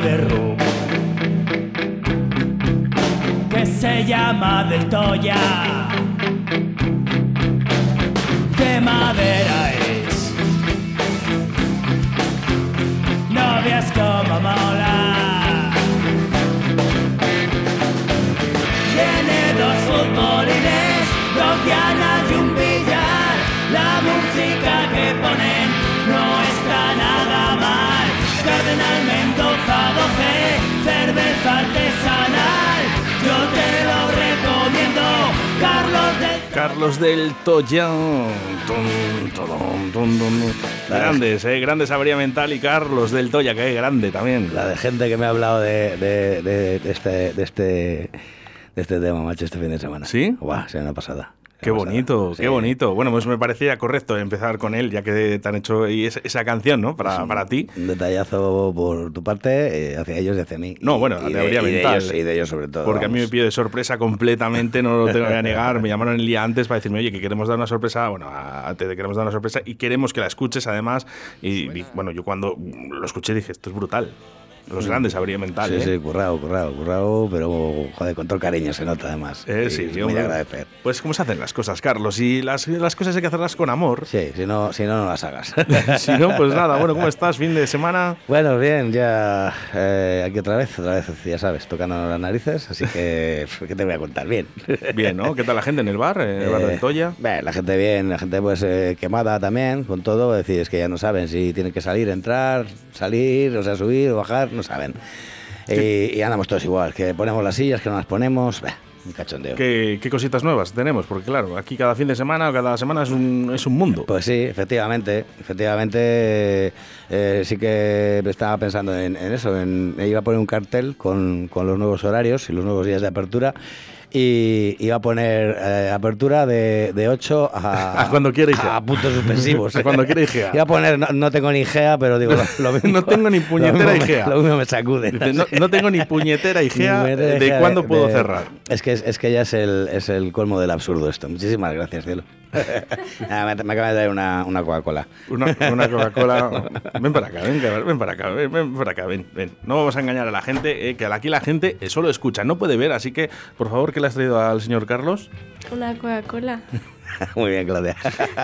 De rock que se llama Del Toya. De madera Carlos del dum. Grandes, eh, grandes Avería Mental y Carlos del Toya, que es grande también. La de gente que me ha hablado de, de- de- de este, de, este, de este tema, macho, este fin de semana. ¿Sí? Guau, semana pasada. Qué bonito, pasada. qué Sí. bonito. Bueno, pues me parecía correcto empezar con él, ya que te han hecho y es- esa canción, ¿no? Para, para ti. Un detallazo por tu parte, eh, hacia ellos y hacia mí. No, bueno, y la de, teoría y de mental. ellos, y de ellos sobre todo. Porque a mí me vamos. pide de sorpresa completamente, no lo tengo que negar. Me llamaron el día antes para decirme, oye, que queremos dar una sorpresa. Bueno, a- te queremos dar una sorpresa y queremos que la escuches además. Y di- bueno, yo cuando lo escuché dije, esto es brutal. Los grandes habría mental. Mm. Sí, ¿eh? sí, currado, currado, currado, pero joder, con todo cariño se nota además. Eh, sí, sí, muy de agradecer. Pues cómo se hacen las cosas, Carlos. Y las, las cosas hay que hacerlas con amor. Sí, si no, si no, no las hagas. si no, pues nada. Bueno, ¿cómo estás? Fin de semana. Bueno, bien, ya eh, aquí otra vez, otra vez, ya sabes, tocando las narices, así que, ¿qué te voy a contar? Bien. Bien, ¿no? ¿Qué tal la gente en el bar? En el bar Eh, del Toya. bien, la gente bien, la gente pues eh, quemada también, con todo, es decir, es que ya no saben si tienen que salir, entrar, salir, o sea, subir o bajar, no saben. Y, y andamos todos igual, que ponemos las sillas, que no las ponemos, bah, un cachondeo. ¿Qué, qué cositas nuevas tenemos? Porque claro, aquí cada fin de semana o cada semana es un, es un mundo. Pues sí, efectivamente, efectivamente eh, sí que estaba pensando en, en eso, en, iba a poner un cartel con, con los nuevos horarios y los nuevos días de apertura y iba a poner eh, apertura de, de 8 a, A cuando quiera IGEA. a puntos suspensivos. A cuando quiera IGEA. Iba a poner, no, no tengo ni IGEA, pero digo, lo, lo mismo, No tengo ni puñetera IGEA. Lo mismo me sacude. No, no tengo ni puñetera IGEA Ni de cuándo puedo de- cerrar. Es que, es, es que ya es el, es el colmo del absurdo esto. Muchísimas gracias, cielo. Nada, me, me acaba de traer una, una Coca-Cola. Una, una Coca-Cola. Ven para acá, ven, ven para acá, ven, ven para acá, ven, ven. No vamos a engañar a la gente, eh, que aquí la gente solo escucha, no puede ver, así que, por favor, ¿qué le has traído al señor Carlos? Una Coca-Cola. Muy bien, Claudia.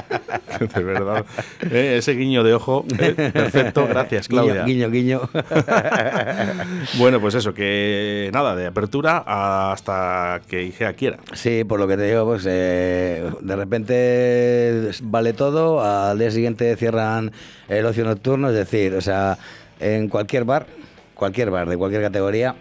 de verdad. Eh, ese guiño de ojo, eh, perfecto, gracias, Claudia. Guiño, guiño, guiño. Bueno, pues eso, que nada, de apertura hasta que IGEA quiera. Sí, por lo que te digo, pues eh, de repente vale todo, al día siguiente cierran el ocio nocturno, es decir, o sea, en cualquier bar, cualquier bar de cualquier categoría,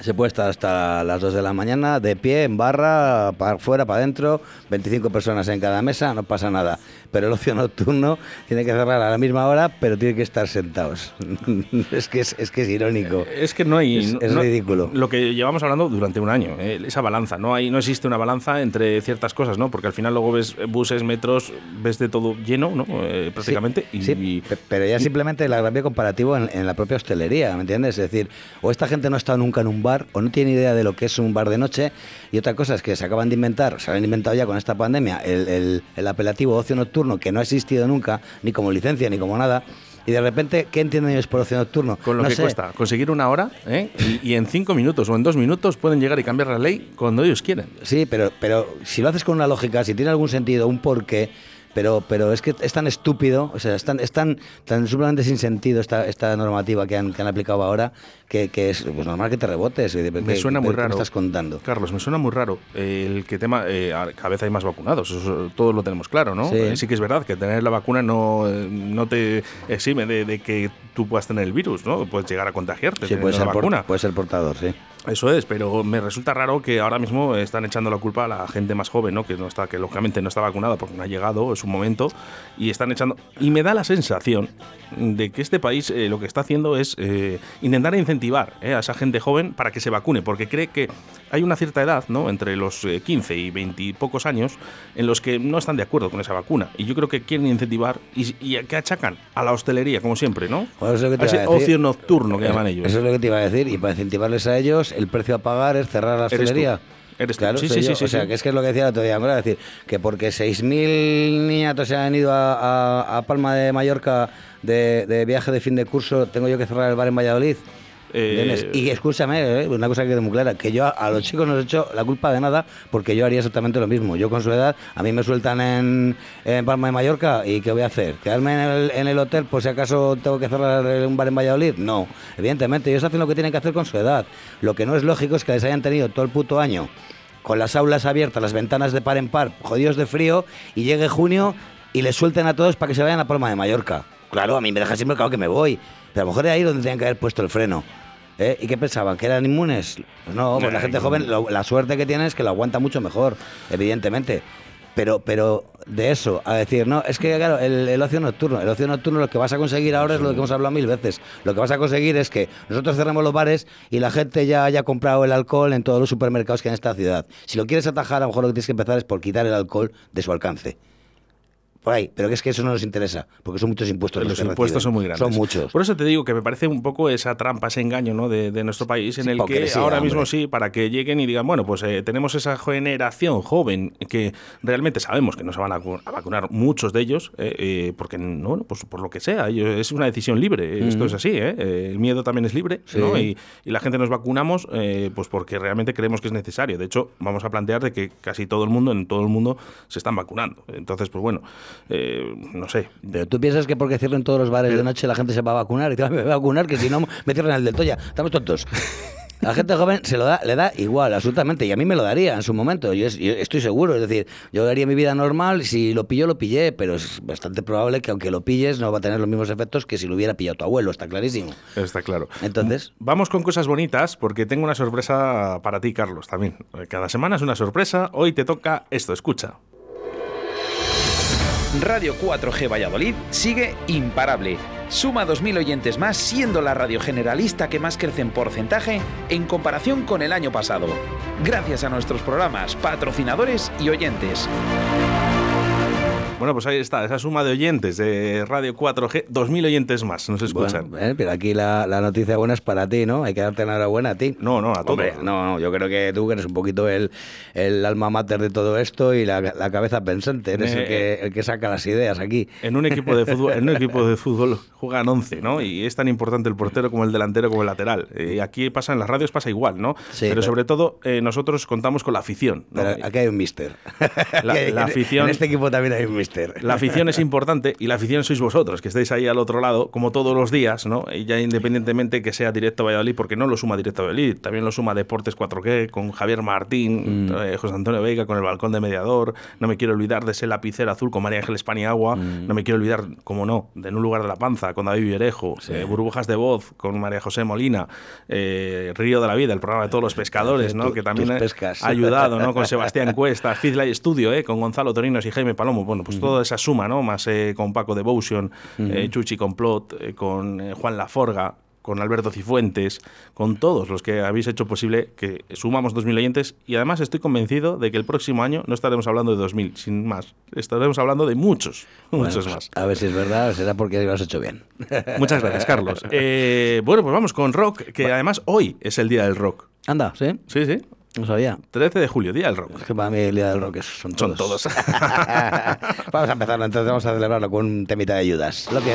se puede estar hasta las 2 de la mañana de pie, en barra, para fuera, para adentro, 25 personas en cada mesa, no pasa nada. Pero el ocio nocturno tiene que cerrar a la misma hora, pero tiene que estar sentados. es, que es, es, que es irónico. Eh, es que no hay... Es, es no- ridículo. Lo que llevamos hablando durante un año, eh, esa balanza. No, hay, no existe una balanza entre ciertas cosas, ¿no? Porque al final luego ves buses, metros, ves de todo lleno, ¿no? Eh, prácticamente. y, Sí, y- pero ya simplemente el agravio comparativo en, en la propia hostelería, ¿me entiendes? Es decir, o esta gente no ha estado nunca en un bar, o no tiene idea de lo que es un bar de noche, y otra cosa es que se acaban de inventar, se han inventado ya con esta pandemia, el, el- el apelativo ocio nocturno, que no ha existido nunca, ni como licencia, ni como nada, y de repente, ¿qué entienden ellos por ocio nocturno? Con lo No que sé. cuesta conseguir una hora, ¿eh? y, y en cinco minutos o en dos minutos pueden llegar y cambiar la ley cuando ellos quieren. Sí, pero, pero si lo haces con una lógica, si tiene algún sentido, un porqué, pero, pero es que es tan estúpido, o sea, es tan, es tan, tan sumamente sin sentido esta, esta normativa que han, que han aplicado ahora, que, que es pues, normal que te rebotes. de- Me ¿qué- suena qué- muy qué me raro. estás contando? Carlos, me suena muy raro eh, el que tema, eh, cada vez hay más vacunados, eso todos lo tenemos claro, ¿no? Sí. Eh, sí que es verdad que tener la vacuna no, eh, no te exime de, de que tú puedas tener el virus, ¿no? Puedes llegar a contagiarte Sí, puede ser, por- puede ser portador, sí. Eso es, pero me resulta raro que ahora mismo están echando la culpa a la gente más joven, ¿no? Que no está, que lógicamente no está vacunada porque no ha llegado, es un momento, y están echando. Y me da la sensación de que este país eh, lo que está haciendo es eh, intentar incentivar eh, a esa gente joven para que se vacune, porque cree que hay una cierta edad, ¿no? Entre los eh, 15 y 20 y pocos años, en los que no están de acuerdo con esa vacuna. Y yo creo que quieren incentivar y, y que achacan a la hostelería, como siempre, ¿no? Bueno, es A ese a ocio nocturno que Eh, llaman ellos. Eso es lo que te iba a decir, y para incentivarles a ellos, el precio a pagar es cerrar la hostelería. Eres. Claro, Sí, sí, yo. sí, sí, O sea, que es que es lo que decía el otro día, ¿no? Es decir, que porque 6.000 niñatos se han ido a, a- a Palma de Mallorca de, de viaje de fin de curso, tengo yo que cerrar el bar en Valladolid. Eh. Y escúchame, eh, una cosa que quede muy clara, que yo a, los chicos no les he hecho la culpa de nada porque yo haría exactamente lo mismo. Yo con su edad, a mí me sueltan en, Palma de Mallorca y ¿qué voy a hacer? ¿Quedarme en el, en el hotel por si acaso tengo que cerrar un bar en Valladolid? No, evidentemente, ellos hacen lo que tienen que hacer con su edad. Lo que no es lógico es que les hayan tenido todo el puto año con las aulas abiertas, las ventanas de par en par, jodidos de frío, y llegue junio y les suelten a todos para que se vayan a Palma de Mallorca. Claro, a mí me deja siempre claro que me voy, pero a lo mejor es ahí donde tenían que haber puesto el freno. ¿Eh? ¿Y qué pensaban? ¿Que eran inmunes? Pues no, pues la gente joven, lo- la suerte que tiene es que lo aguanta mucho mejor, evidentemente. Pero, pero de eso, a decir, no, es que claro, el, el ocio nocturno, el ocio nocturno lo que vas a conseguir ahora es lo que hemos hablado mil veces. Lo que vas a conseguir es que nosotros cerremos los bares y la gente ya haya comprado el alcohol en todos los supermercados que hay en esta ciudad. Si lo quieres atajar, a lo mejor lo que tienes que empezar es por quitar el alcohol de su alcance. Por ahí, pero que es que eso no nos interesa, porque son muchos impuestos. Los que impuestos reciben. son muy grandes. Son muchos. Por eso te digo que me parece un poco esa trampa, ese engaño ¿no? de, de nuestro país, en Sí, el que ahora mismo sí, para que lleguen y digan, bueno, pues eh, tenemos esa generación joven que realmente sabemos que no se van a, vacu- a vacunar muchos de ellos, eh, eh, porque, no, bueno, pues por lo que sea, ellos- es una decisión libre, esto es así, ¿eh? Eh, el miedo también es libre, Sí. ¿no? Y, y la gente nos vacunamos eh, pues porque realmente creemos que es necesario. De hecho, vamos a plantear de que casi todo el mundo, en todo el mundo, se están vacunando. Entonces, pues bueno, eh, no sé, Pero tú piensas que porque cierren todos los bares de noche la gente se va a vacunar y te va a vacunar, que si no me cierran el del Toya. Estamos tontos. La gente joven se lo da, le da igual, absolutamente. Y a mí me lo daría en su momento. Yo, es- yo estoy seguro. Es decir, yo haría mi vida normal. Si lo pillo, lo pillé. Pero es bastante probable que aunque lo pilles, no va a tener los mismos efectos que si lo hubiera pillado tu abuelo. Está clarísimo. Está claro. Entonces- Vamos con cosas bonitas porque tengo una sorpresa para ti, Carlos, también. Cada semana es una sorpresa. Hoy te toca esto, escucha. Radio 4G Valladolid sigue imparable. Suma 2.000 oyentes más, siendo la radio generalista que más crece en porcentaje en comparación con el año pasado. Gracias a nuestros programas, patrocinadores y oyentes. Bueno, pues ahí está, esa suma de oyentes de Radio 4G, 2.000 oyentes más nos escuchan. Bueno, eh, pero aquí la, la noticia buena es para ti, ¿no? Hay que darte enhorabuena a ti. No, no, a todos. Hombre, no, no, yo creo que tú eres un poquito el, el alma mater de todo esto y la, la cabeza pensante. Eres Eh, el, que, el que saca las ideas aquí. En un equipo de fútbol, en un equipo de fútbol juegan 11, ¿no? Y es tan importante el portero como el delantero como el lateral. Y aquí pasa en las radios pasa igual, ¿no? Sí, pero, pero- sobre todo eh, nosotros contamos con la afición. ¿no? Pero aquí hay un mister. La- la afición- En este equipo también hay un mister. La afición es importante y la afición sois vosotros, que estáis ahí al otro lado, como todos los días, ¿no? Y ya independientemente que sea Directo Valladolid, porque no lo suma Directo Valladolid, también lo suma Deportes 4G, con Javier Martín, Mm. eh, José Antonio Veiga, con el balcón de mediador, no me quiero olvidar de ese lapicero azul con María Ángeles Paniagua, Mm. no me quiero olvidar, como no, de En un lugar de la panza, con David Viverejo, eh, Burbujas de Voz, con María José Molina, eh, Río de la Vida, el programa de todos los pescadores, ¿no? Que también ha ayudado, ¿no? Con Sebastián Cuesta, Fizlay Studio, ¿eh? Con Gonzalo Torinos y Jaime Palomo. Bueno, pues toda esa suma, ¿no? Más eh, con Paco Devotion, eh, Chuchi Complot, eh, con eh, Juan Laforga, con Alberto Cifuentes, con todos los que habéis hecho posible que sumamos 2.000 oyentes y además estoy convencido de que el próximo año no estaremos hablando de 2.000, sin más. Estaremos hablando de muchos, muchos más. A ver si es verdad, será porque lo has hecho bien. Muchas gracias, Carlos. Eh, bueno, pues vamos con rock, que además hoy es el día del rock. Anda, ¿sí? Sí, sí. No sabía. 13 de julio, día del rock. Es que para mí el día del rock es- son Son todos. todos. vamos a empezarlo, entonces vamos a celebrarlo con un temita de Judas. Lo que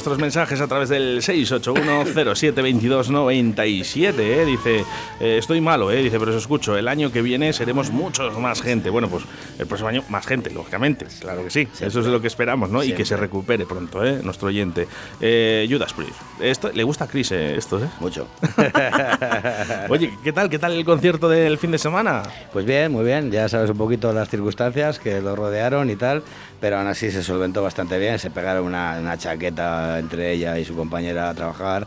Nuestros mensajes a través del 681072297, ¿eh? dice, eh, estoy malo, ¿eh? dice, pero os escucho, el año que viene seremos muchos más gente. Bueno, pues el próximo año más gente, lógicamente, claro que sí, eso es lo que esperamos, ¿no? Y que se recupere pronto, ¿eh? nuestro oyente. Eh, Judas Priest, esto, le gusta a Chris eh, esto, ¿eh? Mucho. Oye, ¿qué tal? ¿Qué tal el concierto del fin de semana? Pues bien, muy bien. Ya sabes un poquito las circunstancias que lo rodearon y tal, pero aún así se solventó bastante bien. Se pegaron una, una chaqueta entre ella y su compañera a trabajar.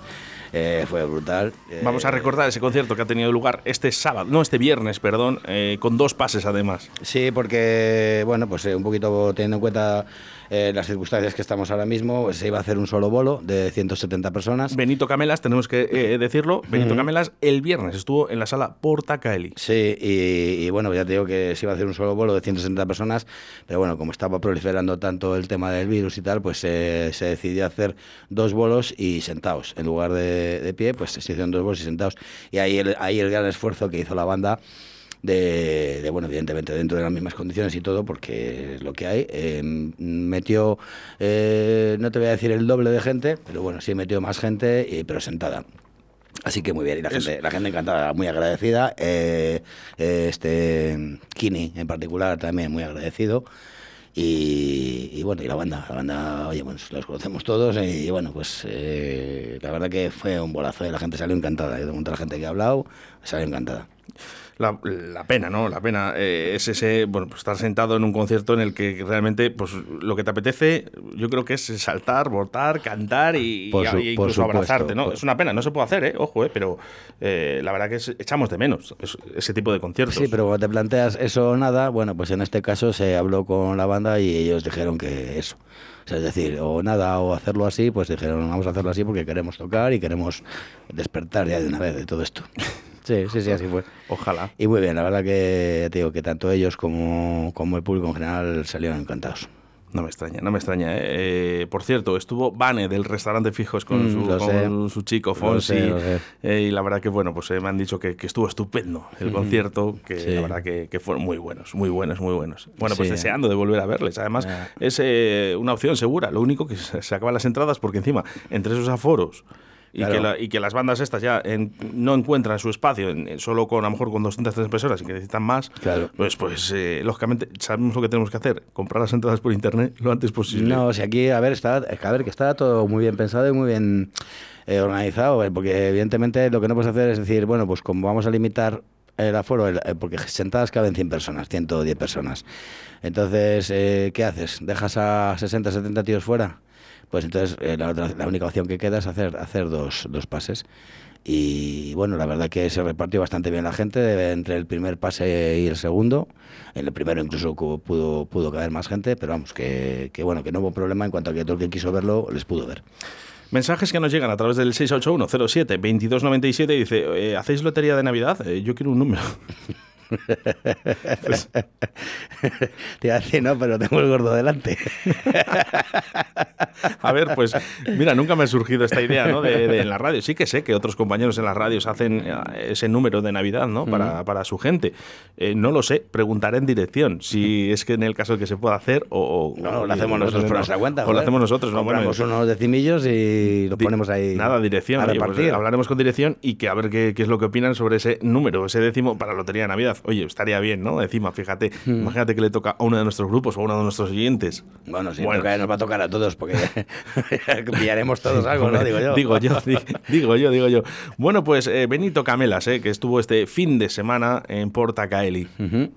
Eh, fue brutal. Eh, Vamos a recordar ese concierto que ha tenido lugar este sábado, no, este viernes, perdón, eh, con dos pases además. Sí, porque, bueno, pues un poquito teniendo en cuenta eh, las circunstancias que estamos ahora mismo, se iba a hacer un solo bolo de 170 personas. Benito Camelas, tenemos que eh, decirlo, Benito Camelas el viernes estuvo en la sala Porta Caeli. Sí, y, y bueno, ya te digo que se iba a hacer un solo vuelo de 160 personas, pero bueno, como estaba proliferando tanto el tema del virus y tal, pues eh, se decidió hacer dos vuelos y sentados. En lugar de, de pie, pues se hicieron dos vuelos y sentados. Y ahí el, ahí el gran esfuerzo que hizo la banda de, de, bueno, evidentemente dentro de las mismas condiciones y todo, porque es lo que hay. Eh, metió, eh, no te voy a decir el doble de gente, pero bueno, sí metió más gente, y, pero sentada. Así que muy bien, y la gente, la gente encantada, muy agradecida. Eh, eh, este Kini en particular también muy agradecido. Y, y bueno, y la banda, la banda, oye, bueno, los conocemos todos y, bueno, pues eh, la verdad que fue un bolazo y la gente salió encantada. Yo de la gente que ha hablado, salió encantada. La, la pena, ¿no? La pena eh, es ese, bueno, pues estar sentado en un concierto en el que realmente, pues lo que te apetece, yo creo que es saltar, botar, cantar y, Por su- y por incluso abrazarte, ¿no? por- Es una pena, no se puede hacer, ¿eh? Ojo, ¿eh? Pero eh, la verdad que es- echamos de menos es- ese tipo de conciertos. Sí, pero cuando te planteas eso o nada, bueno, pues en este caso se habló con la banda y ellos dijeron que eso. O sea, es decir, o nada, o hacerlo así, pues dijeron, vamos a hacerlo así porque queremos tocar y queremos despertar ya de una vez de todo esto. Sí, sí, sí, así fue. Ojalá. Y muy bien, la verdad que te digo que tanto ellos como, como el público en general salieron encantados. No me extraña, no me extraña. ¿eh? Eh, por cierto, estuvo Vane del restaurante Fijos con, Mm, su, lo con su chico Lo Fonsi. sé, lo sé. eh, y la verdad que, bueno, pues eh, me han dicho que, que estuvo estupendo el concierto, que Sí. la verdad que, que fueron muy buenos, muy buenos, muy buenos. Bueno, pues Sí. deseando de volver a verles. Además, Ah. es eh, una opción segura. Lo único que se se acaban las entradas porque encima, entre esos aforos. Y, Claro. que la- y que las bandas estas ya en- no encuentran su espacio en- solo con a lo mejor con 200 300 personas y que necesitan más Claro. pues pues eh, lógicamente sabemos lo que tenemos que hacer comprar las entradas por internet lo antes posible No, si aquí, a ver, está, a ver, que está todo muy bien pensado y muy bien eh, organizado, eh, porque evidentemente lo que no puedes hacer es decir, bueno, pues como vamos a limitar el aforo, el- eh, porque sentadas caben 100 personas, 110 personas. Entonces, eh, ¿qué haces? ¿Dejas a 60, 70 tíos fuera? Pues entonces eh, la, otra- la única opción que queda es hacer, hacer dos, dos pases. Y bueno, la verdad que se repartió bastante bien la gente entre el primer pase y el segundo. En el primero incluso pudo, pudo caber más gente, pero vamos, que, que bueno, que no hubo problema en cuanto a que todo el que quiso verlo les pudo ver. mensajes que nos llegan a través del 681 07 2297 dice eh, hacéis lotería de navidad Eh, yo quiero un número Pues, Te iba a decir, no, pero tengo el gordo delante. a ver pues mira nunca me ha surgido esta idea ¿no? de, de en la radio sí que sé que otros compañeros en las radios hacen eh, ese número de navidad ¿no? para, para su gente Eh, no lo sé preguntaré en dirección si es que en el caso que se pueda hacer o, o- No, lo hacemos nosotros por nuestra cuenta. o lo hacemos nosotros no Bueno, unos decimillos y Di- ponemos ahí. Nada, dirección. A oye, pues, hablaremos con dirección y que a ver qué, qué es lo que opinan sobre ese número, ese décimo para Lotería de Navidad. Oye, estaría bien, ¿no? Encima, fíjate, Hmm. imagínate que le toca a uno de nuestros grupos o a uno de nuestros oyentes. Bueno, sí, Bueno. toca- nos va a tocar a todos porque pillaremos todos algo, ¿no? Digo yo. digo yo, di- digo yo, digo yo. Bueno, pues eh, Benito Camelas, eh, que estuvo este fin de semana en Porta Caeli. Ujú.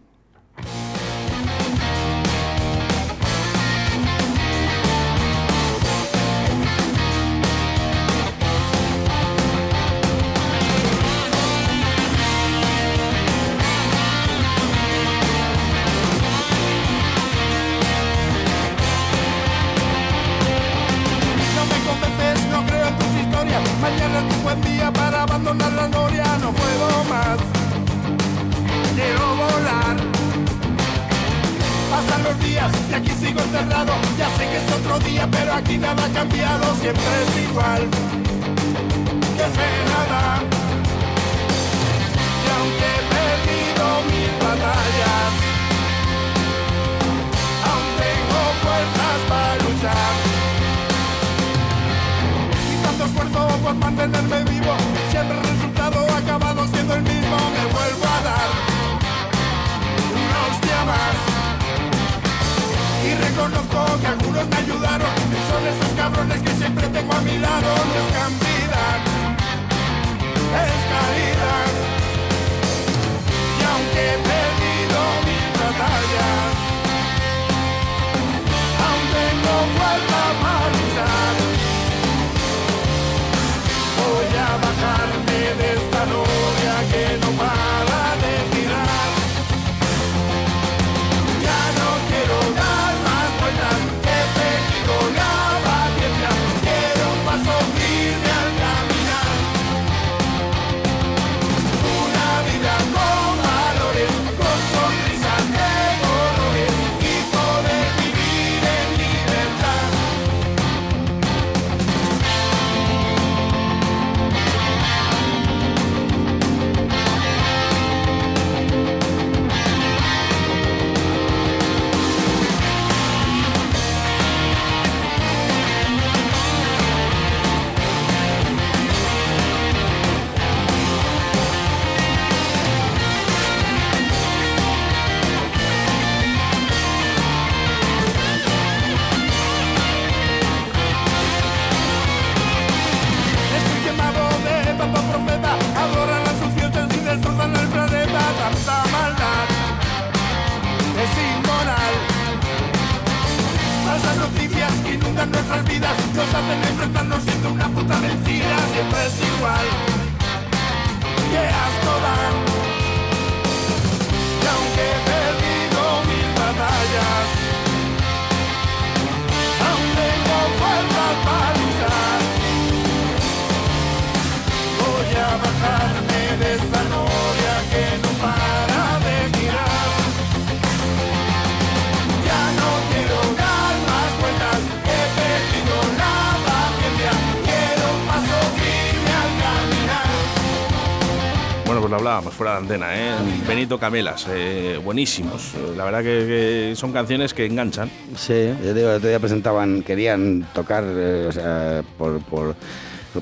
Lo hablábamos fuera de antena, ¿eh? Benito Camelas, eh, buenísimos. La verdad que, son canciones que enganchan. Sí, yo digo, el otro día presentaban, querían tocar, eh, o sea, por, por-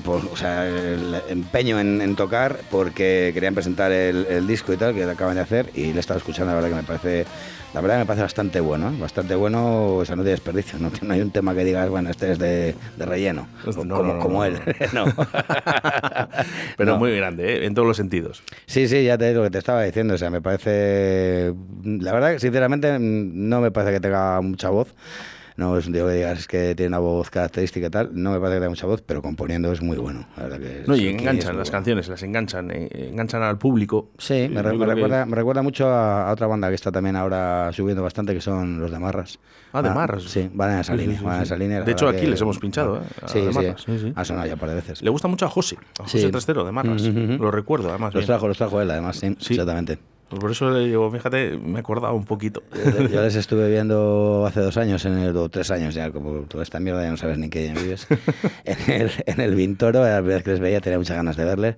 o sea, empeño en, tocar porque querían presentar el, disco y tal, que acaban de hacer, y le he estado escuchando, la verdad que me parece, la verdad me parece bastante bueno, ¿eh? bastante bueno, o sea, no tiene desperdicio, no, no hay un tema que digas, bueno, este es de, de relleno, no, como, no, como él, no. Pero muy grande, ¿eh? en todos los sentidos. Sí, sí, ya te digo lo que te estaba diciendo. O sea, me parece. La verdad sinceramente, no me parece que tenga mucha voz. No es un tío que digas que tiene una voz característica y tal. No me parece que tenga mucha voz, pero componiendo es muy bueno. La verdad que No, y es enganchan las bueno. canciones, las enganchan, eh, enganchan al público. Sí, me, re- me que- recuerda, me recuerda mucho a, a otra banda que está también ahora subiendo bastante, que son los de Marras. Ah, de Van- Marras. Sí, van en esa Sí, sí, línea. sí, van en esa línea, la De hecho, aquí que- les hemos pinchado, ¿eh? A Sí, de sí. Marras, sí, sí. Ha sonado ya un par de veces. Le gusta mucho a José, a José Sí. Trastero de Marras. Lo recuerdo, además. Los bien. trajo, los trajo él, además, sí, Sí. exactamente. Pues por eso le digo, fíjate, me he acordado un poquito. Yo yo les estuve viendo hace dos años, en el, o tres años ya, como toda esta mierda ya no sabes ni qué vives, en el, en el Vintoro, la primera vez que les veía tenía muchas ganas de verles.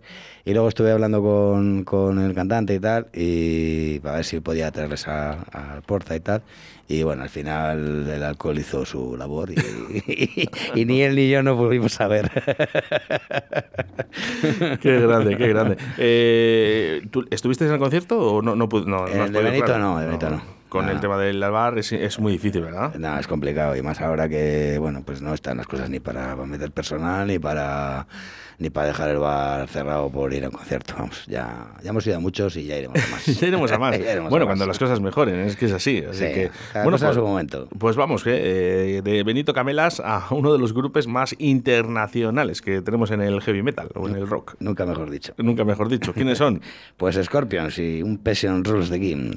Y luego estuve hablando con, con el cantante y tal, y para ver si podía traerles a, a Porta y tal. Y bueno, al final el alcohol hizo su labor y, y- y ni él ni yo nos volvimos a ver. qué grande, qué grande. Eh, ¿tú ¿Estuviste en el concierto o no? no, pu- no, no El has de Benito claro? no, de Benito no. Con el tema del bar es, es muy difícil, ¿verdad? No, es complicado y más ahora que, bueno, pues no están las cosas ni para meter personal ni para ni para dejar el bar cerrado por ir a un concierto. Vamos, ya, ya hemos ido a muchos y ya iremos a más. Ya iremos a más. A bueno, más. cuando las cosas mejoren, es que es así. así Sí, que, bueno, pues, su momento. Pues vamos, eh, de Benito Camelas a uno de los grupos más internacionales que tenemos en el heavy metal o en el rock. Nunca mejor dicho. Nunca mejor dicho. ¿Quiénes son? Pues Scorpions y un Passion Rules de Game.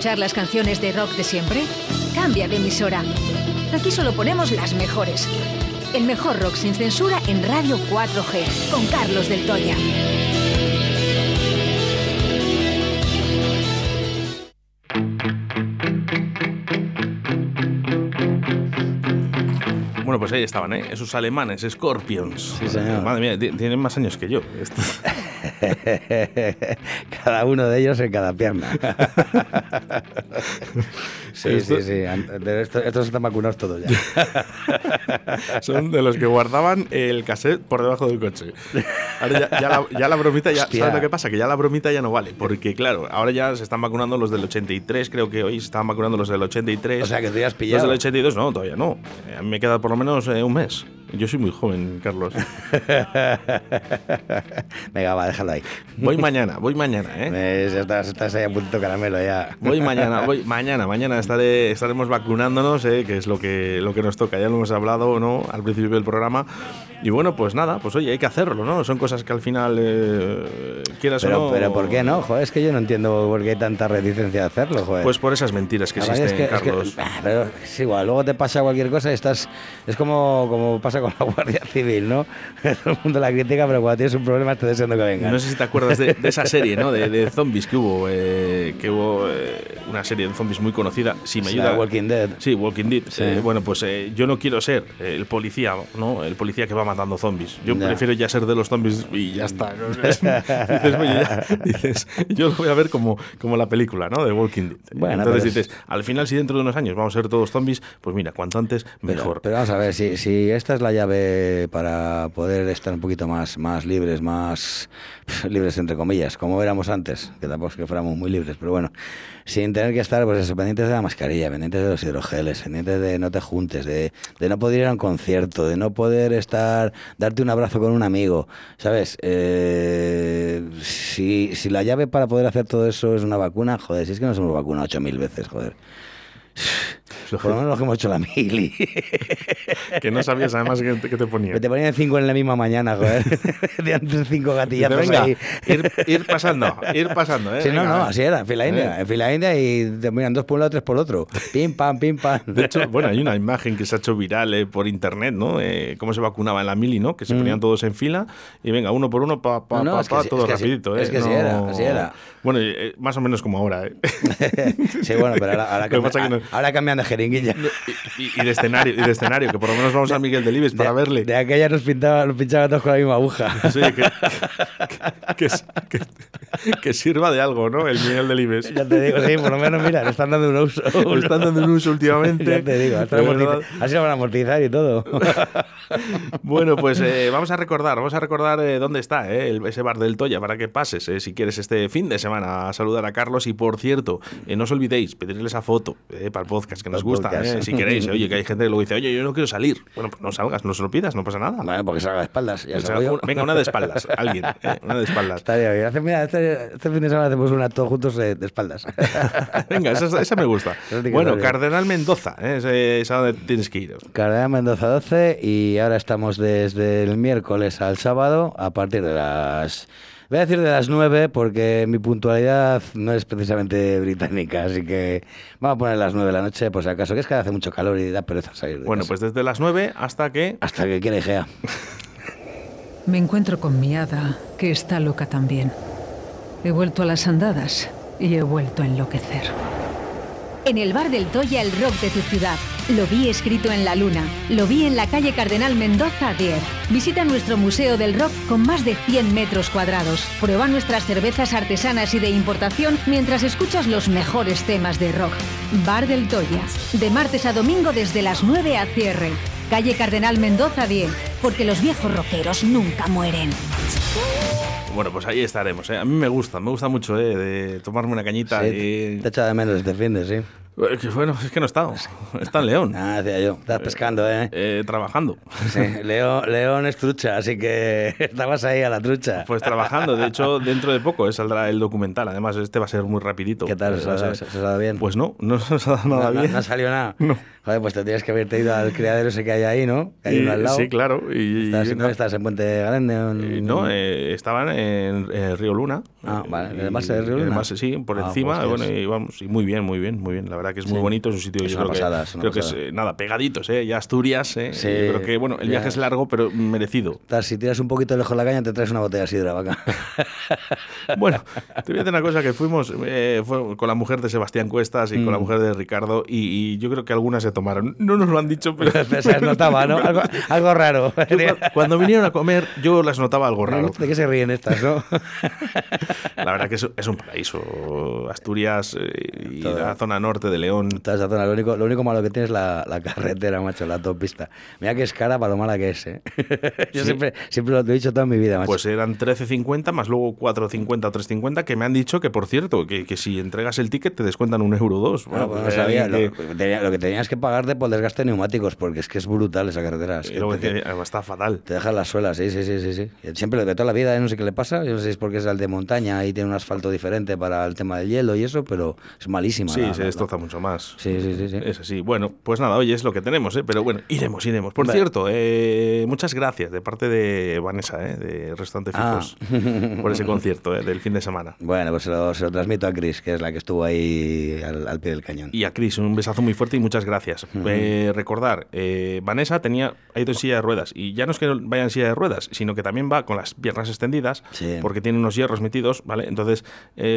Escuchar las canciones de rock de siempre? Cambia de emisora. Aquí solo ponemos las mejores. El mejor rock sin censura en Radio 4G, con Carlos del Toya. Bueno, pues ahí estaban, ¿eh? Esos alemanes, Scorpions. Sí, señor. Madre mía, ti- tienen más años que yo. Cada uno de ellos en cada pierna. sí, Esto- sí, sí. Esto- Estos están vacunados todos ya. Son de los que guardaban el cassette por debajo del coche. Ahora ya, ya la, ya la bromita, ya, Hostia. ¿sabes lo que pasa? Que ya la bromita ya no vale. Porque, claro, ahora ya se están vacunando los del 83, creo que hoy se estaban vacunando los del 83. O sea, que tú ya has Los pillado. del 82 no, todavía no. Eh, A mí me queda por lo menos eh, un mes. Yo soy muy joven, Carlos. Venga, va, déjalo ahí. Voy mañana, voy mañana, ¿eh? Eh, estás, estás ahí a puntito caramelo ya. Voy mañana, voy mañana, mañana estaré, estaremos vacunándonos, eh, que es lo que, lo que nos toca. Ya lo hemos hablado, ¿no? Al principio del programa. Y bueno, pues nada, pues oye, hay que hacerlo, ¿no? Son cosas que al final eh, quieras Pero, o no. pero ¿por qué no? Joder, es que yo no entiendo por qué hay tanta reticencia a hacerlo, joder. Pues por esas mentiras que La existen, es que- es que- Carlos. ah, pero es igual, luego te pasa cualquier cosa y estás. Es como, como pasa con la Guardia Civil, ¿no? Todo el mundo la critica, pero cuando tienes un problema estás deseando que venga. No sé si te acuerdas de, de esa serie, ¿no? De, de zombies que hubo, eh, que hubo eh, una serie de zombies muy conocida. Si me Sí, ayuda. Walking Dead. Sí, Walking Dead. Sí. Eh, bueno, pues eh, yo no quiero ser el policía, ¿no? El policía que va matando zombies. Yo Ya. prefiero ya ser de los zombies y ya está. ¿no? dices, oye, ya- dices, yo lo voy a ver como, como la película, ¿no? De Walking Dead. Bueno, Entonces pero es- dices, al final, si dentro de unos años vamos a ser todos zombies, pues mira, cuanto antes, Pero- mejor. Pero, vamos a ver, si, si esta es la llave para poder estar un poquito más, más libres, más libres entre comillas, como éramos antes, que tampoco es que fuéramos muy libres, pero bueno, sin tener que estar pues pendientes de la mascarilla, pendientes de los hidrogeles, pendientes de no te juntes, de, de no poder ir a un concierto, de no poder estar, darte un abrazo con un amigo, ¿sabes? Eh, si, si la llave para poder hacer todo eso es una vacuna, joder, si es que nos hemos vacunado ocho mil veces, joder. Por lo menos lo que hemos hecho la mili. que no sabías además que, que te ponía. Que te ponían cinco en la misma mañana, joder. De antes cinco gatillazos venga, ahí. ir, ir pasando, ir pasando, ¿eh? Sí, no, Venga, no, eh. así era, en fila india. Eh. En fila india y te ponían dos por un lado, tres por el otro. Pim, pam, pim, pam. De hecho, bueno, hay una imagen que se ha hecho viral eh, por internet, ¿no? Eh, cómo se vacunaba en la mili, ¿no? Que se ponían todos en fila y venga, uno por uno, pa, pa, Mm. No, no, pa, es que pa, sí, todo es que sí, rapidito, ¿eh? es que así era, así era. Bueno, eh, más o menos como ahora, ¿eh? sí, bueno, pero ahora, ahora, que cambian, no- ahora cambian de jeringuilla. y, y de escenario, y de escenario, que por lo menos vamos a Miguel Delibes para de, verle. De aquella nos, pintaba, nos pinchaban todos con la misma aguja. Sí, que, que, que- que sirva de algo, ¿no? El Miguel Delibes. Ya te digo, sí, por lo menos, mira, le están dando un uso. Lo están dando un uso últimamente. Ya te digo, hasta así lo van a amortizar y todo. Bueno, pues eh, vamos a recordar, vamos a recordar eh, dónde está eh, el- ese bar del Toya para que pases, eh, si quieres, este fin de semana a saludar a Carlos. Y por cierto, no os olvidéis pedirle esa foto para el podcast que nos gusta, eh, si queréis. Oye, que hay gente que luego dice, oye, yo no quiero salir. Bueno, pues no salgas, no se lo pidas, no pasa nada. Porque salga de espaldas. Ya yo. un- venga, una de espaldas, alguien, eh, una de espaldas. Estaría bien. Hace- mira, este, este fin de semana hacemos un acto juntos eh, de espaldas. Venga, esa, esa me gusta. Bueno. Cardenal Mendoza, eh, ese- es a donde tienes que ir. Cardenal Mendoza 12 y ahora estamos desde el miércoles al sábado a partir de las... Voy a decir de las 9 porque mi puntualidad no es precisamente británica, así que vamos a poner las 9 de la noche por si acaso, que es que hace mucho calor y da pereza salir de Bueno, casa. pues desde las 9 hasta que... Hasta que quiera Igea. Me encuentro con mi hada, que está loca también. He vuelto a las andadas y he vuelto a enloquecer. En el bar del Toya, el rock de tu ciudad. Lo vi escrito en la luna. Lo vi en la calle Cardenal Mendoza 10. Visita nuestro Museo del Rock con más de 100 metros cuadrados. Prueba nuestras cervezas artesanas y de importación mientras escuchas los mejores temas de rock. Bar del Toya. De martes a domingo desde las 9 a cierre. Calle Cardenal Mendoza 10. Porque los viejos rockeros nunca mueren. Bueno, pues ahí estaremos. eh. A mí me gusta, me gusta mucho eh, de tomarme una cañita. Sí, y- te echa de menos este fin de, sí. Eh, bueno, es que no he estado. Está en León. Ah, decía yo. Estás pescando, ¿eh? Eh, trabajando. Sí, León, León es trucha, así que estabas ahí a la trucha. Pues trabajando. De hecho, dentro de poco eh, saldrá el documental. Además, este va a ser muy rapidito. ¿Qué tal? Eh, ¿Se a ha- ser- dado bien? Pues no, no se nos ha dado nada no, no- bien. no ha salido nada. No. Joder, pues te tienes que haberte ido al criadero ese que hay ahí, ¿no? Que hay Y- uno al lado. Sí, claro. Y, ¿Estás, y- ¿Dónde estás? ¿En Puente Grande? en- Eh, No, eh, estaban en, en Río Luna. Ah, vale, en el Y- base del Río en el Luna. base, sí, por Ah, encima. hostias. bueno, y vamos, y muy bien, muy bien, muy bien. La verdad que es muy Sí. bonito, es un sitio Es yo creo pasada, que, creo que es, eh, nada, pegaditos, ¿eh? Ya Asturias, ¿eh? Sí, Yo creo que, bueno, el viaje es largo, pero merecido. Si tiras un poquito lejos la caña, te traes una botella de sidra, vaca. Bueno, te voy a decir una cosa que fuimos eh, fue con la mujer de Sebastián Cuestas y con la Mm. mujer de Ricardo y, y yo creo que algunas se tomaron. No nos lo han dicho, pero... Se notaba, ¿no? Algo, algo raro. Yo cuando vinieron a comer, yo las notaba algo raro. ¿De qué se ríen estas, no? La verdad que es, es un paraíso. Asturias eh, y Todo. la zona norte de León. Toda esa zona, lo único, lo único malo que tiene es la, la carretera, macho, la autopista. Mira que es cara para lo mala que es, ¿eh? Yo Sí. siempre, siempre lo he dicho toda mi vida, macho. Pues eran 13.50 más luego 4.50 o 3.50 que me han dicho que, por cierto, que, que si entregas el ticket te descuentan un euro dos. Bueno, pues no pues, sabía. alguien Lo, que- tenía- lo que tenías que pagarte por desgaste de neumáticos, porque es que es brutal esa carretera. es y que luego te, que- además está fatal. te dejan las suelas, sí, sí, sí, sí, sí. Siempre lo de toda la vida, ¿eh? no sé qué le pasa. Yo no sé si es porque es el de montaña y tiene un asfalto diferente para el tema del hielo y eso, pero es malísima. Sí, la- se destroza mucho más. Sí, sí, sí, sí. Es así. Bueno, pues nada, oye, es lo que tenemos, ¿eh? pero bueno, iremos, iremos. Por Vale. cierto, eh, muchas gracias de parte de Vanessa, ¿eh? de Restaurante Ah. Fijos, por ese concierto ¿eh? del fin de semana. Bueno, pues se lo, se lo transmito a Chris, que es la que estuvo ahí al, al pie del cañón. Y a Cris, un besazo muy fuerte y muchas gracias. Eh, recordar, eh, Vanessa tenía, ha ido en silla de ruedas y ya no es que vaya en silla de ruedas, sino que también va con las piernas extendidas Sí. porque tiene unos hierros metidos, ¿vale? Entonces,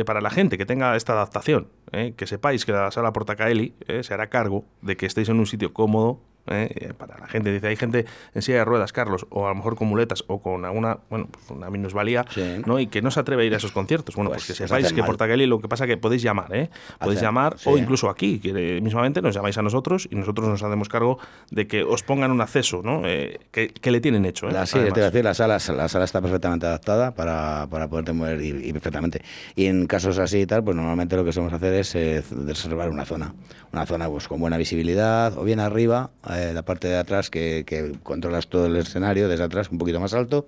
para la gente que tenga esta adaptación, que sepáis que la sala Portacaeli eh, se hará cargo de que estéis en un sitio cómodo. Eh, eh, para la gente, dice, hay gente en silla de ruedas, Carlos, o a lo mejor con muletas o con alguna, bueno, pues una minusvalía, Sí. ¿no? Y que no se atreve a ir a esos conciertos. Bueno, Pues pues, que sepáis que mal. Lo que pasa que podéis llamar, ¿eh? Podéis llamar sí. o incluso aquí, que eh, mismamente nos llamáis a nosotros y nosotros nos hacemos cargo de que os pongan un acceso, ¿no? Eh, que, que le tienen hecho, ¿eh? La, sí, te a decir, la sala, la sala está perfectamente adaptada para, para poderte mover y, y perfectamente. Y en casos así y tal, pues normalmente lo que solemos hacer es eh, reservar una zona. Una zona pues con buena visibilidad, o bien arriba, eh, la parte de atrás que, que controlas todo el escenario, desde atrás un poquito más alto,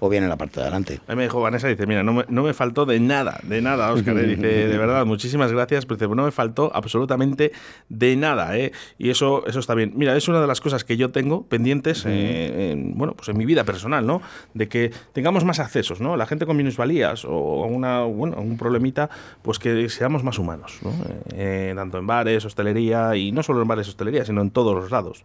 o bien en la parte de adelante. A mí me dijo Vanessa, dice, mira, no me, no me faltó de nada, de nada, Óscar. ¿eh? Dice, de verdad, muchísimas gracias, pero dice, no me faltó absolutamente de nada, ¿eh? Y eso, eso está bien. Mira, es una de las cosas que yo tengo pendientes, eh, en, bueno, pues en mi vida personal, ¿no? De que tengamos más accesos, ¿no? La gente con minusvalías o una, bueno, un problemita, pues que seamos más humanos, ¿no? Eh, tanto en bares, hostelería, y no solo en bares, hostelería, sino en todos los lados.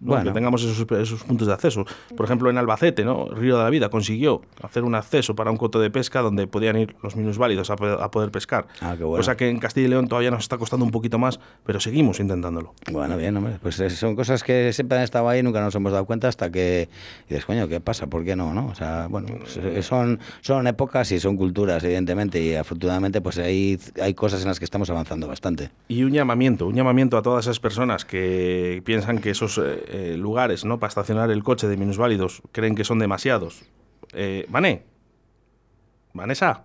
¿no? Bueno. Que tengamos esos, esos puntos de acceso. Por ejemplo, en Albacete, ¿no? Río de la Vida consiguió hacer un acceso para un coto de pesca donde podían ir los minusválidos a, a poder pescar. Ah, qué bueno. Cosa que en Castilla y León todavía nos está costando un poquito más, pero seguimos intentándolo. Bueno, bien, hombre, pues eh, son cosas que siempre han estado ahí, nunca nos hemos dado cuenta hasta que dices, coño, ¿qué pasa? ¿Por qué no? no? O sea, bueno, pues, eh, son, son épocas y son culturas, evidentemente, y afortunadamente pues hay, hay cosas en las que estamos avanzando bastante. Y un llamamiento, un llamamiento a todas esas personas que piensan que esos eh, eh, lugares ¿no? para estacionar el coche de minusválidos creen que son demasiados. Eh, Vané, Vanessa,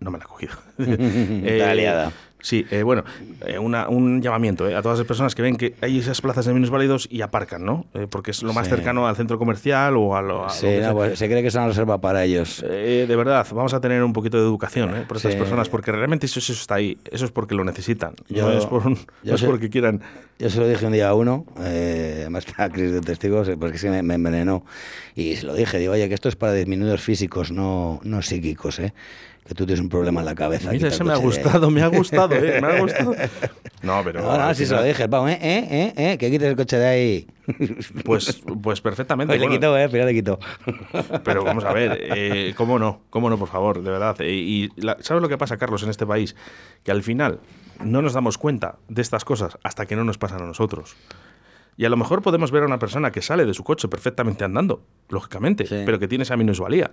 no me la he cogido. Está liada. Sí, eh, bueno, eh, una- un llamamiento eh, a todas las personas que ven que hay esas plazas de minusválidos y aparcan, ¿no? Eh, porque es lo más Sí. cercano al centro comercial o a lo, a lo Sí, que no, pues, se cree que es una reserva para ellos. Eh, de verdad, vamos a tener un poquito de educación ¿eh? por estas Sí. personas, porque realmente eso, eso está ahí, eso es porque lo necesitan, Yo- no es, por, no yo es sé- porque quieran. Yo se lo dije un día a uno, además está Cris de testigos, porque sí me, me envenenó. Y se lo dije, digo, oye, que esto es para disminuir físicos, no, no psíquicos, ¿eh? Que tú tienes un problema en la cabeza. Mira, ese me ha gustado, me ha gustado, ¿eh? me ha gustado. No, pero. No, no, sí se lo dije, pavo, ¿eh? ¿Eh? ¿Eh? ¿Eh? Que quites el coche de ahí. Pues, pues perfectamente. Le bueno, quitó, ¿eh? Pero le quitó. Pero vamos a ver, eh, ¿cómo no? ¿Cómo no, por favor? De verdad. Eh, y la- ¿sabes lo que pasa, Carlos, en este país? Que al final no nos damos cuenta de estas cosas hasta que no nos pasan a nosotros. Y a lo mejor podemos ver a una persona que sale de su coche perfectamente andando, lógicamente, Sí. pero que tiene esa minusvalía.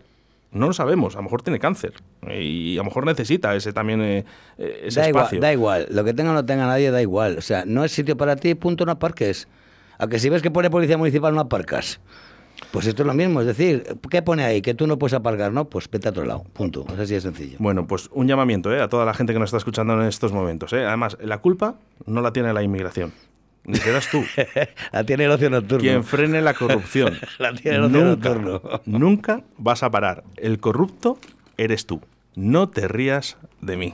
No lo sabemos, a lo mejor tiene cáncer y a lo mejor necesita ese también eh, eh, ese Da igual, espacio. da igual. Lo que tenga o no tenga nadie, da igual. O sea, no es sitio para ti, punto, no aparques. A que si ves que pone policía municipal, no aparcas. Pues esto es lo mismo, es decir, ¿qué pone ahí? Que tú no puedes aparcar, ¿no? Pues vete a otro lado, punto. Es así de sencillo. Bueno, pues un llamamiento ¿eh? a toda la gente que nos está escuchando en estos momentos. ¿eh? Además, la culpa no la tiene la inmigración. Ni serás tú. la tiene el ocio nocturno. Quien frene la corrupción. La tiene el ocio nunca, nocturno. nunca vas a parar. El corrupto eres tú. No te rías de mí.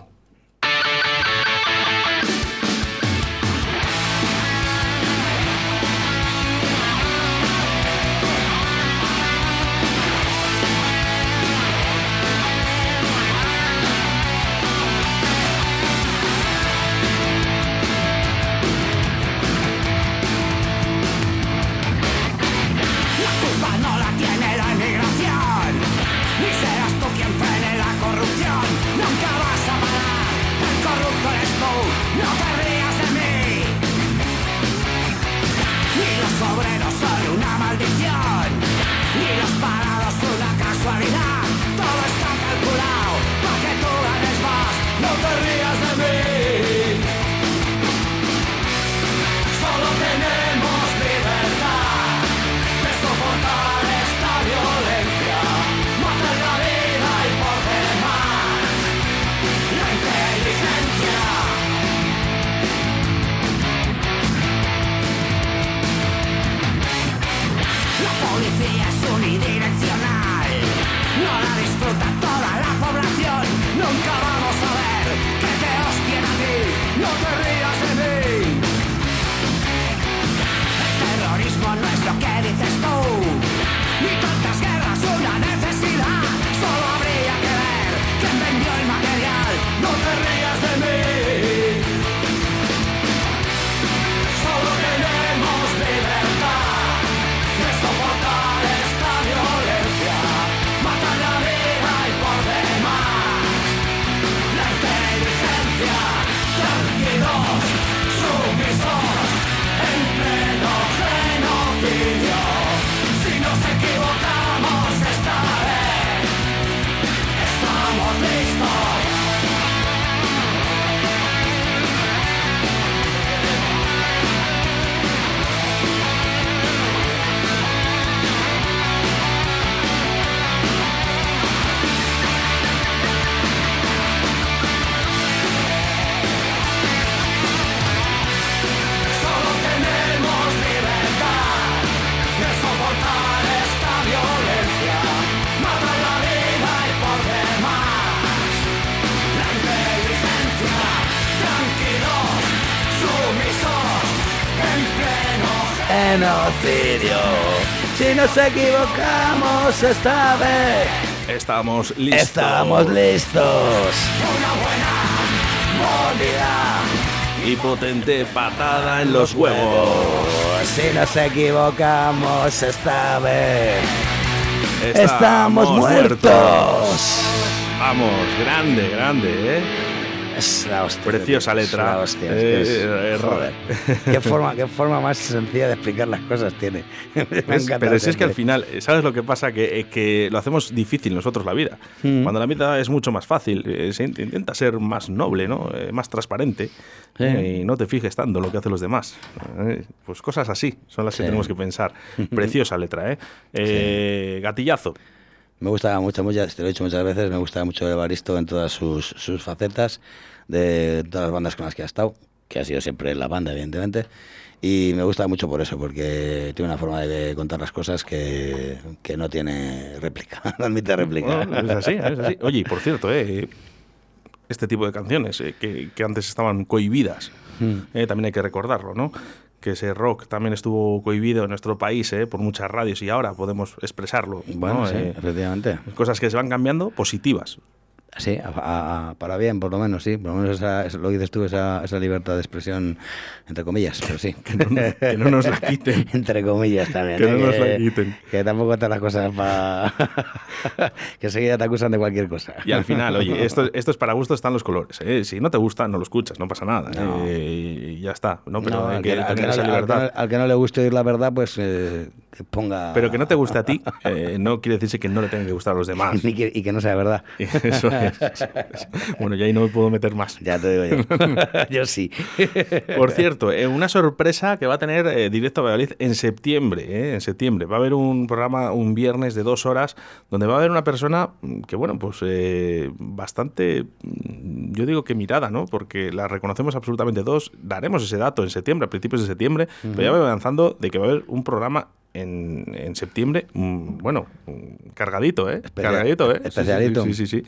Nos equivocamos esta vez, Estamos listos. estamos listos. una buena mordida. Y potente patada en los huevos. Si nos equivocamos esta vez, Estamos, estamos muertos. Vamos, grande, grande, ¿eh? Es la hostia. Preciosa tío, letra. Es la hostia. es que es- Eh, eh, joder. ¿Qué forma, qué forma más sencilla de explicar las cosas tiene. Pero si es que al final, ¿sabes lo que pasa? Que, eh, que lo hacemos difícil nosotros la vida. Mm. Cuando la vida es mucho más fácil, eh, se int- intenta ser más noble, ¿no? Eh, más transparente. Sí. eh, y no te fijes tanto lo que hacen los demás. Eh, pues cosas así son las que tenemos que pensar. Preciosa letra, ¿eh? Eh, Gatillazo. Me gusta mucho, mucho, te lo he dicho muchas veces, me gusta mucho Evaristo en todas sus, sus facetas, de todas las bandas con las que ha estado, que ha sido siempre la banda, evidentemente. Y me gusta mucho por eso, porque tiene una forma de contar las cosas que, que no tiene réplica, no admite réplica. Bueno, es así, es así. Oye, por cierto, eh, este tipo de canciones eh, que, que antes estaban cohibidas, Mm. eh, también hay que recordarlo, ¿no? Que ese rock también estuvo cohibido en nuestro país eh, por muchas radios y ahora podemos expresarlo. Bueno, ¿no? sí, Eh, efectivamente. cosas que se van cambiando positivas. Sí, a- a- a- para bien, por lo menos, sí. Por lo menos esa, es lo que dices tú, esa, esa libertad de expresión, entre comillas, pero sí. Que no, que no nos la quiten. entre comillas también. Que ¿eh? no nos la quiten. que tampoco te las cosas para... que enseguida te acusan de cualquier cosa. Y al final, oye, esto, esto es para gusto, están los colores. ¿eh? Si no te gusta, no lo escuchas, no pasa nada. No. eh, y ya está. ¿no? Pero No, hay al, que al tener esa libertad. al que no le guste oír la verdad, pues eh, que ponga... Pero que no te guste a ti, eh, no quiere decirse que no le tenga que gustar a los demás. Ni que- y que no sea verdad. Eso es. Bueno, ya ahí no me puedo meter más. Ya te digo yo. yo sí. Por cierto, eh, una sorpresa que va a tener eh, Directo a Valladolid en septiembre. eh, en septiembre va a haber un programa un viernes de dos horas donde va a haber una persona mm, que, bueno, pues bastante, mm, yo digo que mirada, ¿no? Porque la reconocemos absolutamente todos. Daremos ese dato en septiembre, a principios de septiembre, pero ya voy avanzando de que va a haber un programa. En, en septiembre, mm, bueno, mm, cargadito, ¿eh? Especial- cargadito, ¿eh? Sí, sí, especialito. Sí, sí, sí.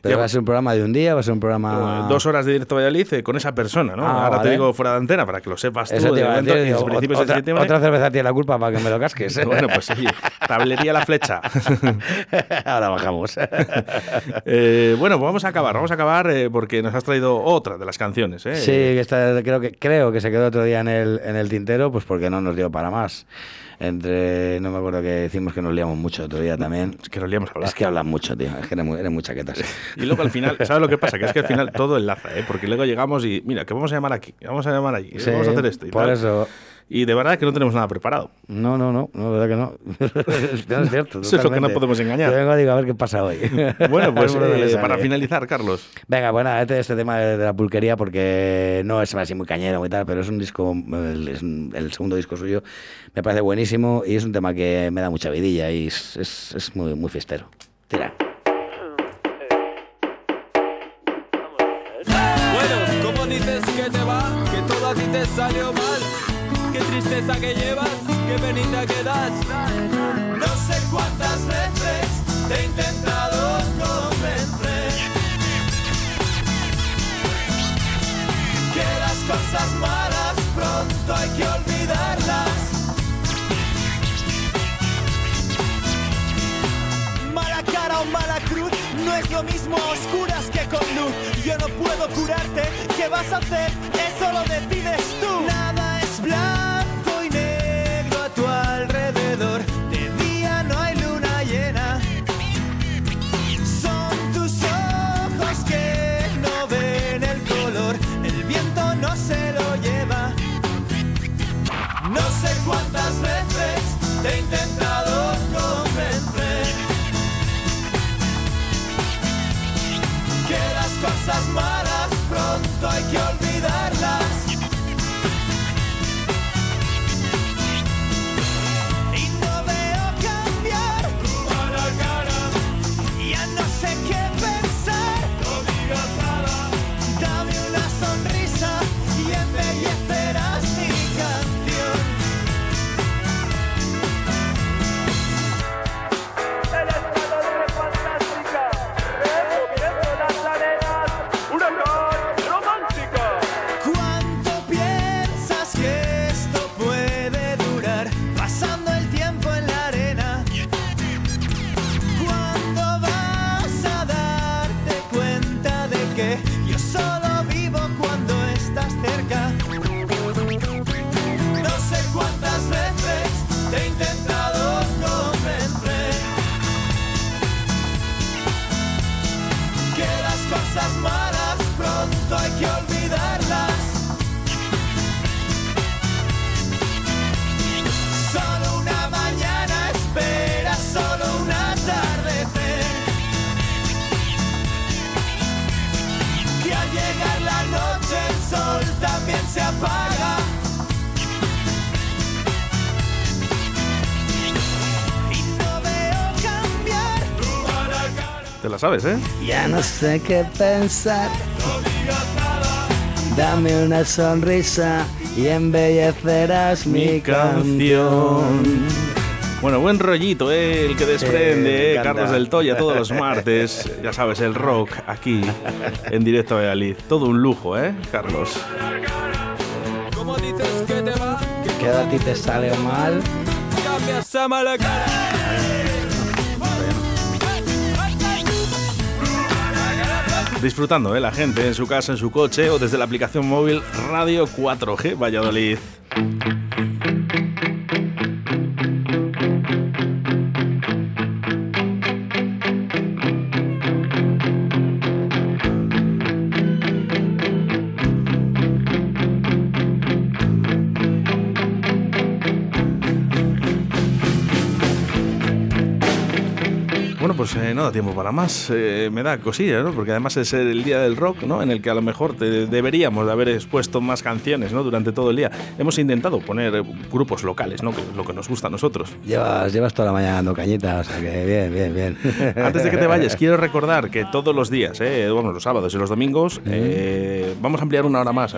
Pero Ya- va a ser un programa de un día, va a ser un programa... Dos horas de directo a Valladolid eh, con esa persona, ¿no? Ah, Ahora te vale. digo fuera de antena para que lo sepas tú. Eso te del iba a evento, decir, y es digo, principios de otra, septiembre. otra cerveza tiene la culpa para que me lo casques. Bueno, pues oye, tablería la flecha. Ahora bajamos. Eh, bueno, pues vamos a acabar, vamos a acabar eh, porque nos has traído otra de las canciones. ¿eh? Sí, que esta- creo que creo que se quedó otro día en el, en el tintero, pues porque no nos dio para más. Entre, no me acuerdo que decimos que nos liamos mucho otro día también. Es que nos liamos a hablar. Es que hablas mucho, tío. Es que eres muy, eres muy chaquetas. Y luego al final, ¿sabes lo que pasa? Que es que al final todo enlaza, ¿eh? Porque luego llegamos y, mira, que vamos a llamar aquí, vamos a llamar allí, Sí, vamos a hacer esto y por tal. eso. Y de verdad que no tenemos nada preparado. No, no, no, no, verdad que no. no es cierto. Eso es lo que no podemos engañar. Yo vengo digo a ver qué pasa hoy. Bueno, pues eh, para finalizar, Carlos. Venga, bueno, este, este tema de, de la pulquería porque no es así muy cañero y tal, pero es un disco, el, es un- el segundo disco suyo, me parece buenísimo y es un tema que me da mucha vidilla y es, es, es muy, muy fiestero. Tira. Bueno, ¿cómo dices que te va? Que todo a ti te salió mal. Qué tristeza que llevas, qué penita que das. No sé cuántas veces te he intentado convencer que las cosas malas pronto hay que olvidarlas. Mala cara o mala cruz no es lo mismo a oscuras que con luz. Yo no puedo curarte, ¿qué vas a hacer? Eso lo decides tú. Nada es blanco De día no hay luna llena. Son tus ojos que no ven el color. El viento no se lo lleva. No sé cuántas veces te Te la sabes, ¿eh? Ya no sé qué pensar. Dame una sonrisa y embellecerás mi canción. Bueno, buen rollito, ¿eh? el que desprende, me ¿eh? Carlos del Toya todos los martes. Ya sabes, el rock aquí en directo a Valladolid. Todo un lujo, ¿eh, Carlos? ¿Cómo dices que te va? A te sale mal. cambia esa mala cara. Disfrutando, ¿eh? La gente en su casa, en su coche o desde la aplicación móvil Radio 4G Valladolid. Pues eh, no da tiempo para más. Eh, me da cosilla, ¿no? Porque además es el día del rock, ¿no? En el que a lo mejor te- deberíamos de haber expuesto más canciones, ¿no? Durante todo el día. Hemos intentado poner grupos locales, ¿no? Que es lo que nos gusta a nosotros. Llevas, llevas toda la mañana dando cañita, o sea que bien, bien, bien. Antes de que te vayas, quiero recordar que todos los días, eh, bueno, los sábados y los domingos, eh, vamos a ampliar una hora más.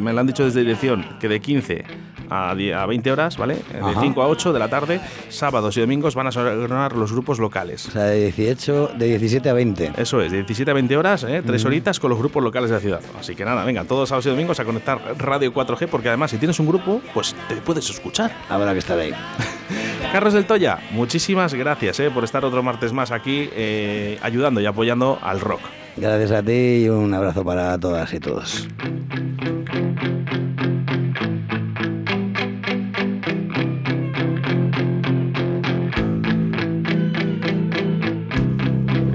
Me lo han dicho desde dirección que de 15 a, 10 a 20 horas, ¿vale? De Ajá. 5 a 8 de la tarde, sábados y domingos van a sonar los grupos locales. O sea, 18, de 17 a 20. Eso es, de 17 a 20 horas, ¿eh? tres horitas con los grupos locales de la ciudad. Así que nada, venga, todos sábados y domingos a conectar Radio 4G, porque además si tienes un grupo, pues te puedes escuchar. Habrá que estar ahí. Carlos del Toya, muchísimas gracias ¿eh? por estar otro martes más aquí eh, ayudando y apoyando al rock. Gracias a ti y un abrazo para todas y todos.